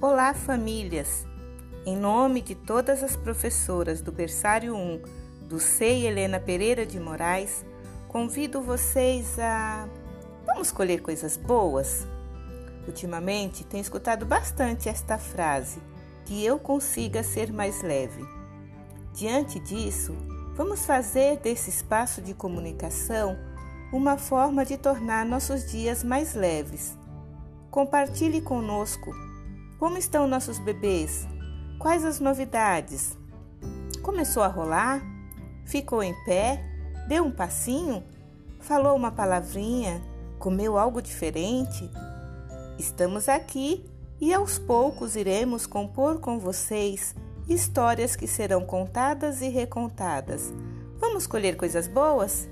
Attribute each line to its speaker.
Speaker 1: Olá, famílias! Em nome de todas as professoras do Berçário 1 do SEI Helena Pereira de Moraes, convido vocês a. Vamos colher coisas boas? Ultimamente tenho escutado bastante esta frase: que eu consiga ser mais leve. Diante disso, vamos fazer desse espaço de comunicação uma forma de tornar nossos dias mais leves. Compartilhe conosco como estão nossos bebês? Quais as novidades? Começou a rolar? Ficou em pé? Deu um passinho? Falou uma palavrinha? Comeu algo diferente? Estamos aqui e aos poucos iremos compor com vocês histórias que serão contadas e recontadas. Vamos colher coisas boas?